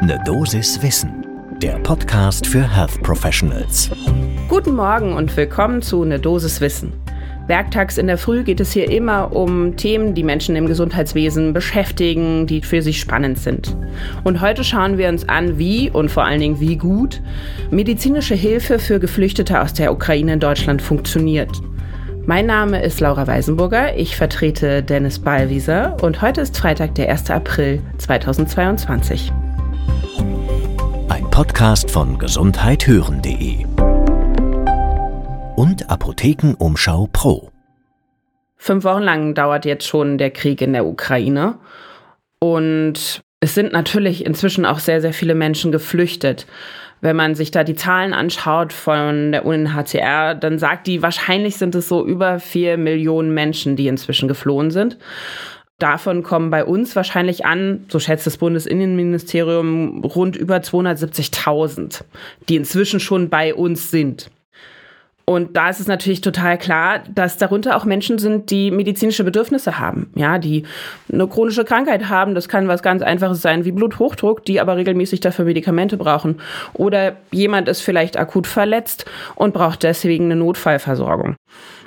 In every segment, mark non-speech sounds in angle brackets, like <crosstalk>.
Ne Dosis Wissen, der Podcast für Health Professionals. Guten Morgen und willkommen zu Ne Dosis Wissen. Werktags in der Früh geht es hier immer um Themen, die Menschen im Gesundheitswesen beschäftigen, die für sie spannend sind. Und heute schauen wir uns an, wie und vor allen Dingen wie gut medizinische Hilfe für Geflüchtete aus der Ukraine in Deutschland funktioniert. Mein Name ist Laura Weisenburger, ich vertrete Dennis Ballwieser und heute ist Freitag, der 1. April 2022. Podcast von gesundheithören.de und Apothekenumschau Pro. Fünf Wochen lang dauert jetzt schon der Krieg in der Ukraine und es sind natürlich inzwischen auch sehr, sehr viele Menschen geflüchtet. Wenn man sich da die Zahlen anschaut von der UNHCR, dann sagt die, wahrscheinlich sind es so über vier Millionen Menschen, die inzwischen geflohen sind. Davon kommen bei uns wahrscheinlich an, so schätzt das Bundesinnenministerium, rund über 270.000, die inzwischen schon bei uns sind. Und da ist es natürlich total klar, dass darunter auch Menschen sind, die medizinische Bedürfnisse haben, ja, die eine chronische Krankheit haben. Das kann was ganz Einfaches sein wie Bluthochdruck, die aber regelmäßig dafür Medikamente brauchen. Oder jemand ist vielleicht akut verletzt und braucht deswegen eine Notfallversorgung.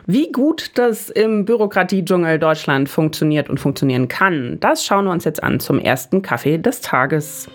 Wie gut das im Bürokratiedschungel Deutschland funktioniert und funktionieren kann, das schauen wir uns jetzt an zum ersten Kaffee des Tages.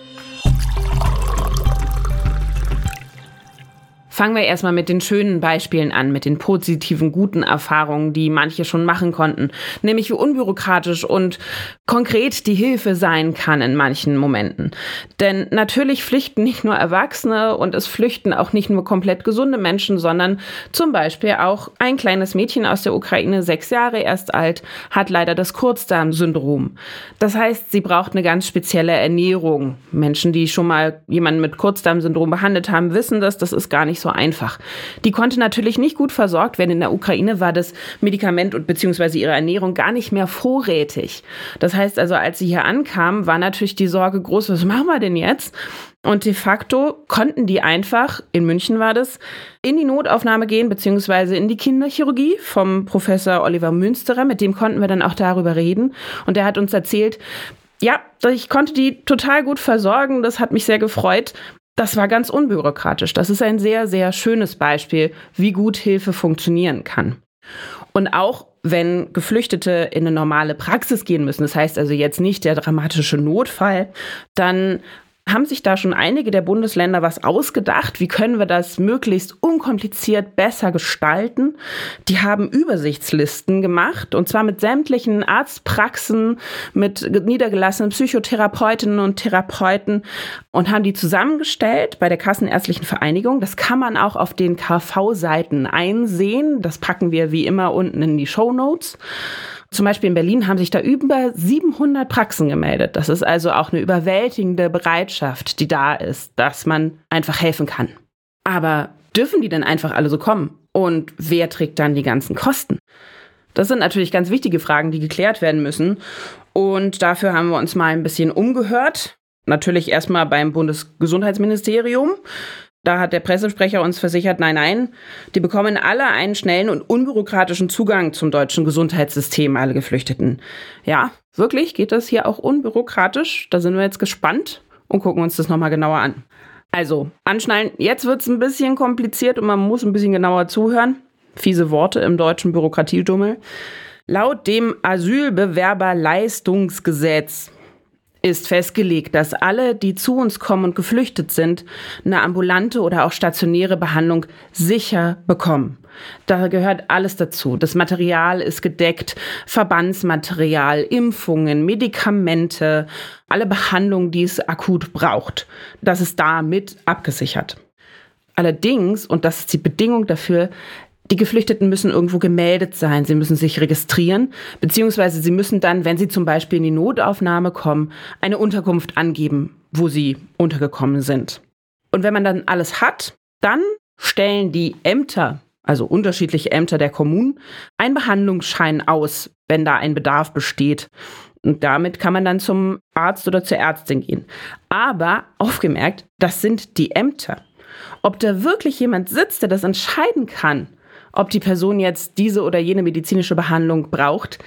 Fangen wir erstmal mit den schönen Beispielen an, mit den positiven, guten Erfahrungen, die manche schon machen konnten. Nämlich wie unbürokratisch und konkret die Hilfe sein kann in manchen Momenten. Denn natürlich flüchten nicht nur Erwachsene und es flüchten auch nicht nur komplett gesunde Menschen, sondern zum Beispiel auch ein kleines Mädchen aus der Ukraine, sechs Jahre erst alt, hat leider das Kurzdarmsyndrom. Das heißt, sie braucht eine ganz spezielle Ernährung. Menschen, die schon mal jemanden mit Kurzdarmsyndrom behandelt haben, wissen das. Das ist gar nicht so so einfach. Die konnte natürlich nicht gut versorgt werden. In der Ukraine war das Medikament und beziehungsweise ihre Ernährung gar nicht mehr vorrätig. Das heißt also, als sie hier ankam, war natürlich die Sorge groß, was machen wir denn jetzt? Und de facto konnten die einfach, in München war das, in die Notaufnahme gehen, beziehungsweise in die Kinderchirurgie vom Professor Oliver Münsterer. Mit dem konnten wir dann auch darüber reden. Und der hat uns erzählt, ja, ich konnte die total gut versorgen. Das hat mich sehr gefreut. Das war ganz unbürokratisch. Das ist ein sehr, sehr schönes Beispiel, wie gut Hilfe funktionieren kann. Und auch wenn Geflüchtete in eine normale Praxis gehen müssen, das heißt also jetzt nicht der dramatische Notfall, dann haben sich da schon einige der Bundesländer was ausgedacht. Wie können wir das möglichst unkompliziert besser gestalten? Die haben Übersichtslisten gemacht und zwar mit sämtlichen Arztpraxen, mit niedergelassenen Psychotherapeutinnen und Therapeuten und haben die zusammengestellt bei der Kassenärztlichen Vereinigung. Das kann man auch auf den KV-Seiten einsehen. Das packen wir wie immer unten in die Show Notes. Zum Beispiel in Berlin haben sich da über 700 Praxen gemeldet. Das ist also auch eine überwältigende Bereitschaft, die da ist, dass man einfach helfen kann. Aber dürfen die denn einfach alle so kommen? Und wer trägt dann die ganzen Kosten? Das sind natürlich ganz wichtige Fragen, die geklärt werden müssen. Und dafür haben wir uns mal ein bisschen umgehört. Natürlich erstmal beim Bundesgesundheitsministerium. Da hat der Pressesprecher uns versichert, nein, nein, die bekommen alle einen schnellen und unbürokratischen Zugang zum deutschen Gesundheitssystem, alle Geflüchteten. Ja, wirklich geht das hier auch unbürokratisch? Da sind wir jetzt gespannt und gucken uns das nochmal genauer an. Also, anschnallen, jetzt wird es ein bisschen kompliziert und man muss ein bisschen genauer zuhören. Fiese Worte im deutschen Bürokratiedummel. Laut dem Asylbewerberleistungsgesetz ist festgelegt, dass alle, die zu uns kommen und geflüchtet sind, eine ambulante oder auch stationäre Behandlung sicher bekommen. Da gehört alles dazu. Das Material ist gedeckt, Verbandsmaterial, Impfungen, Medikamente, alle Behandlungen, die es akut braucht. Das ist damit abgesichert. Allerdings, und das ist die Bedingung dafür, die Geflüchteten müssen irgendwo gemeldet sein, sie müssen sich registrieren, beziehungsweise sie müssen dann, wenn sie zum Beispiel in die Notaufnahme kommen, eine Unterkunft angeben, wo sie untergekommen sind. Und wenn man dann alles hat, dann stellen die Ämter, also unterschiedliche Ämter der Kommunen, einen Behandlungsschein aus, wenn da ein Bedarf besteht. Und damit kann man dann zum Arzt oder zur Ärztin gehen. Aber aufgemerkt, das sind die Ämter. Ob da wirklich jemand sitzt, der das entscheiden kann, ob die Person jetzt diese oder jene medizinische Behandlung braucht,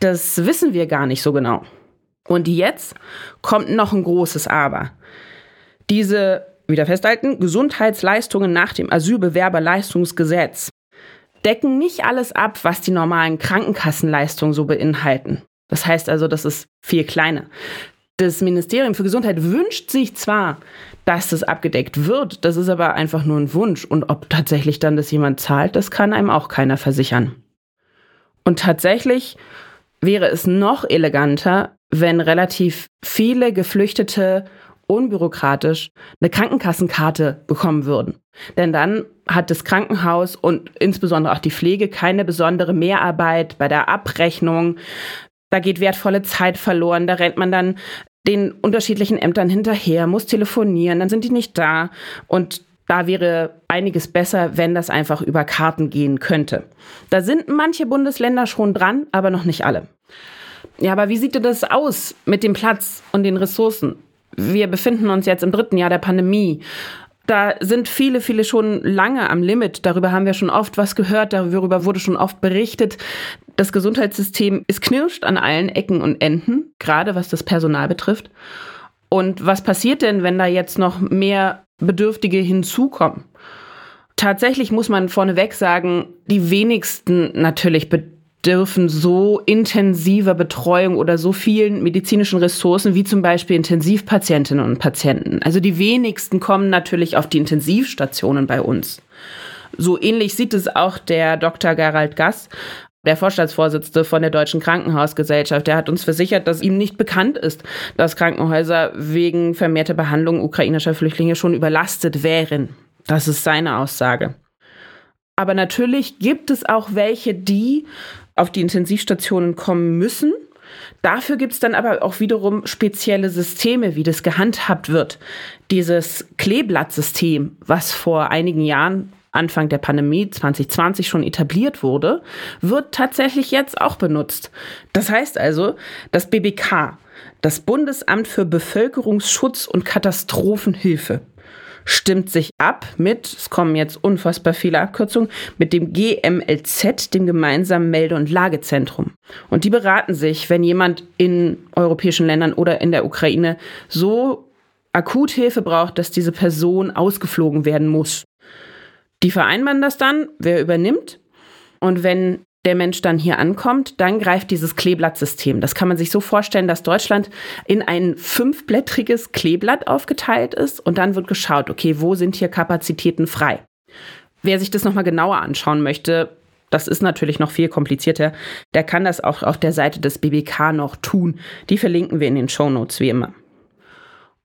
das wissen wir gar nicht so genau. Und jetzt kommt noch ein großes Aber. Diese, wieder festhalten, Gesundheitsleistungen nach dem Asylbewerberleistungsgesetz decken nicht alles ab, was die normalen Krankenkassenleistungen so beinhalten. Das heißt also, das ist viel kleiner. Das Ministerium für Gesundheit wünscht sich zwar, dass das abgedeckt wird, das ist aber einfach nur ein Wunsch. Und ob tatsächlich dann das jemand zahlt, das kann einem auch keiner versichern. Und tatsächlich wäre es noch eleganter, wenn relativ viele Geflüchtete unbürokratisch eine Krankenkassenkarte bekommen würden. Denn dann hat das Krankenhaus und insbesondere auch die Pflege keine besondere Mehrarbeit bei der Abrechnung. Da geht wertvolle Zeit verloren. Da rennt man dann den unterschiedlichen Ämtern hinterher, muss telefonieren, dann sind die nicht da. Und da wäre einiges besser, wenn das einfach über Karten gehen könnte. Da sind manche Bundesländer schon dran, aber noch nicht alle. Ja, aber wie sieht denn das aus mit dem Platz und den Ressourcen? Wir befinden uns jetzt im dritten Jahr der Pandemie. Da sind viele, viele schon lange am Limit. Darüber haben wir schon oft was gehört, darüber wurde schon oft berichtet. Das Gesundheitssystem ist knirscht an allen Ecken und Enden, gerade was das Personal betrifft. Und was passiert denn, wenn da jetzt noch mehr Bedürftige hinzukommen? Tatsächlich muss man vorneweg sagen, die wenigsten natürlich bedürfen so intensiver Betreuung oder so vielen medizinischen Ressourcen wie zum Beispiel Intensivpatientinnen und Patienten. Also die wenigsten kommen natürlich auf die Intensivstationen bei uns. So ähnlich sieht es auch der Dr. Gerald Gass, der Vorstandsvorsitzende von der Deutschen Krankenhausgesellschaft, der hat uns versichert, dass ihm nicht bekannt ist, dass Krankenhäuser wegen vermehrter Behandlung ukrainischer Flüchtlinge schon überlastet wären. Das ist seine Aussage. Aber natürlich gibt es auch welche, die auf die Intensivstationen kommen müssen. Dafür gibt es dann aber auch wiederum spezielle Systeme, wie das gehandhabt wird. Dieses Kleeblattsystem, was vor einigen Jahren Anfang der Pandemie 2020 schon etabliert wurde, wird tatsächlich jetzt auch benutzt. Das heißt also, das BBK, das Bundesamt für Bevölkerungsschutz und Katastrophenhilfe, stimmt sich ab mit, es kommen jetzt unfassbar viele Abkürzungen, mit dem GMLZ, dem gemeinsamen Melde- und Lagezentrum. Und die beraten sich, wenn jemand in europäischen Ländern oder in der Ukraine so akut Hilfe braucht, dass diese Person ausgeflogen werden muss. Die vereinbaren das dann, wer übernimmt. Und wenn der Mensch dann hier ankommt, dann greift dieses Kleeblattsystem. Das kann man sich so vorstellen, dass Deutschland in ein fünfblättriges Kleeblatt aufgeteilt ist und dann wird geschaut, okay, wo sind hier Kapazitäten frei? Wer sich das nochmal genauer anschauen möchte, das ist natürlich noch viel komplizierter, der kann das auch auf der Seite des BBK noch tun. Die verlinken wir in den Show Notes wie immer.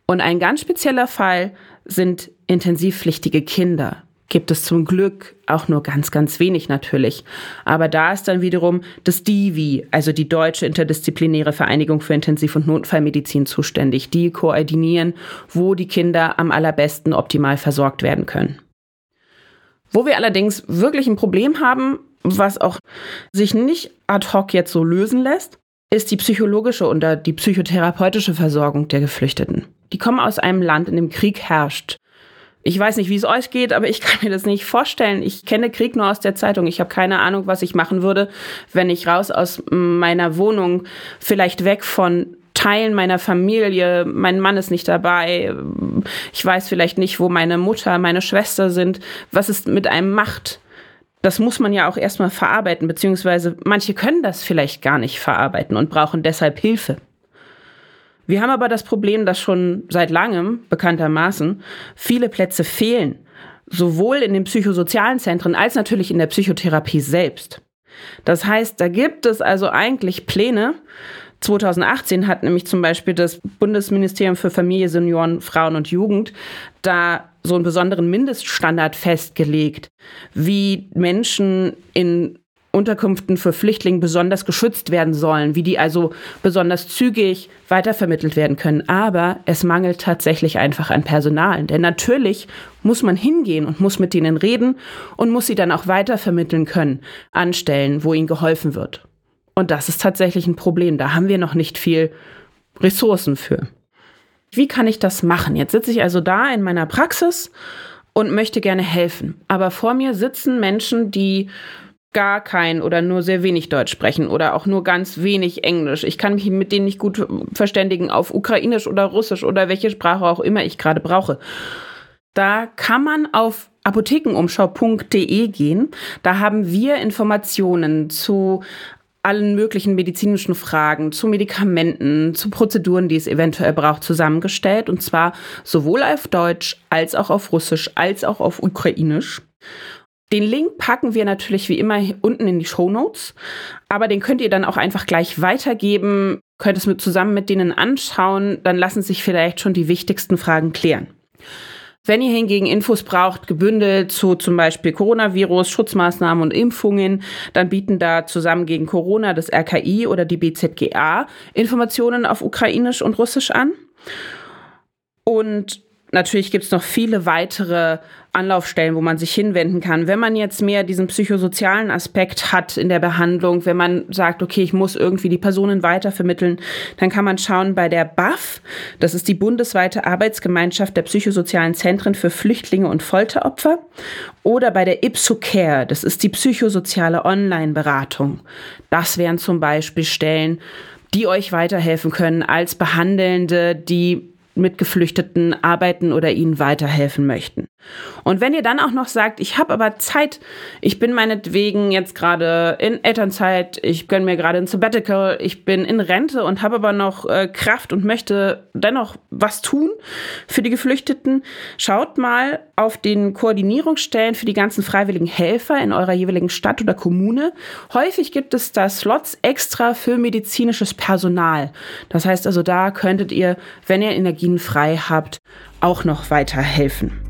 Und ein ganz spezieller Fall sind intensivpflichtige Kinder gibt es zum Glück auch nur ganz, ganz wenig natürlich. Aber da ist dann wiederum das DIVI, also die Deutsche Interdisziplinäre Vereinigung für Intensiv- und Notfallmedizin zuständig. Die koordinieren, wo die Kinder am allerbesten optimal versorgt werden können. Wo wir allerdings wirklich ein Problem haben, was auch sich nicht ad hoc jetzt so lösen lässt, ist die psychologische und die psychotherapeutische Versorgung der Geflüchteten. Die kommen aus einem Land, in dem Krieg herrscht. Ich weiß nicht, wie es euch geht, aber ich <laughs> kann mir das nicht vorstellen. Ich kenne Krieg nur aus der Zeitung. Ich habe keine Ahnung, was ich machen würde, wenn ich raus aus meiner Wohnung, vielleicht weg von Teilen meiner Familie, mein Mann ist nicht dabei, ich weiß vielleicht nicht, wo meine Mutter, meine Schwester sind, was es mit einem macht. Das muss man ja auch erstmal verarbeiten, beziehungsweise manche können das vielleicht gar nicht verarbeiten und brauchen deshalb Hilfe. Wir haben aber das Problem, dass schon seit langem, bekanntermaßen, viele Plätze fehlen, sowohl in den psychosozialen Zentren als natürlich in der Psychotherapie selbst. Das heißt, da gibt es also eigentlich Pläne. 2018 hat nämlich zum Beispiel das Bundesministerium für Familie, Senioren, Frauen und Jugend da so einen besonderen Mindeststandard festgelegt, wie Menschen in Unterkünften für Flüchtlinge besonders geschützt werden sollen, wie die also besonders zügig weitervermittelt werden können. Aber es mangelt tatsächlich einfach an Personal. Denn natürlich muss man hingehen und muss mit denen reden und muss sie dann auch weitervermitteln können an Stellen, wo ihnen geholfen wird. Und das ist tatsächlich ein Problem. Da haben wir noch nicht viel Ressourcen für. Wie kann ich das machen? Jetzt sitze ich also da in meiner Praxis und möchte gerne helfen. Aber vor mir sitzen Menschen, die gar kein oder nur sehr wenig Deutsch sprechen oder auch nur ganz wenig Englisch. Ich kann mich mit denen nicht gut verständigen auf Ukrainisch oder Russisch oder welche Sprache auch immer ich gerade brauche. Da kann man auf apothekenumschau.de gehen. Da haben wir Informationen zu allen möglichen medizinischen Fragen, zu Medikamenten, zu Prozeduren, die es eventuell braucht, zusammengestellt. Und zwar sowohl auf Deutsch als auch auf Russisch als auch auf Ukrainisch. Den Link packen wir natürlich wie immer unten in die Show Notes, aber den könnt ihr dann auch einfach gleich weitergeben, könnt es mit, zusammen mit denen anschauen, dann lassen sich vielleicht schon die wichtigsten Fragen klären. Wenn ihr hingegen Infos braucht, gebündelt zu zum Beispiel Coronavirus, Schutzmaßnahmen und Impfungen, dann bieten da zusammen gegen Corona das RKI oder die BZGA Informationen auf Ukrainisch und Russisch an. Und natürlich gibt es noch viele weitere Anlaufstellen, wo man sich hinwenden kann. Wenn man jetzt mehr diesen psychosozialen Aspekt hat in der Behandlung, wenn man sagt, okay, ich muss irgendwie die Personen weitervermitteln, dann kann man schauen bei der BAF, das ist die bundesweite Arbeitsgemeinschaft der psychosozialen Zentren für Flüchtlinge und Folteropfer, oder bei der IPSOCare, das ist die psychosoziale Online-Beratung. Das wären zum Beispiel Stellen, die euch weiterhelfen können als Behandelnde, die mit Geflüchteten arbeiten oder ihnen weiterhelfen möchten. Und wenn ihr dann auch noch sagt, ich habe aber Zeit, ich bin meinetwegen jetzt gerade in Elternzeit, ich gönne mir gerade ein Sabbatical, ich bin in Rente und habe aber noch äh, Kraft und möchte dennoch was tun für die Geflüchteten, schaut mal auf den Koordinierungsstellen für die ganzen freiwilligen Helfer in eurer jeweiligen Stadt oder Kommune. Häufig gibt es da Slots extra für medizinisches Personal. Das heißt also, da könntet ihr, wenn ihr Energien frei habt, auch noch weiterhelfen.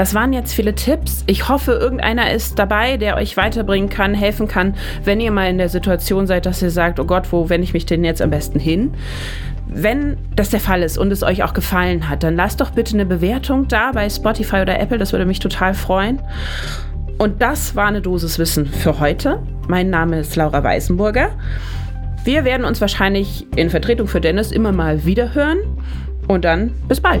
Das waren jetzt viele Tipps. Ich hoffe, irgendeiner ist dabei, der euch weiterbringen kann, helfen kann, wenn ihr mal in der Situation seid, dass ihr sagt, oh Gott, wo wende ich mich denn jetzt am besten hin? Wenn das der Fall ist und es euch auch gefallen hat, dann lasst doch bitte eine Bewertung da bei Spotify oder Apple, das würde mich total freuen. Und das war eine Dosis Wissen für heute. Mein Name ist Laura Weißenburger. Wir werden uns wahrscheinlich in Vertretung für Dennis immer mal wieder hören. Und dann bis bald.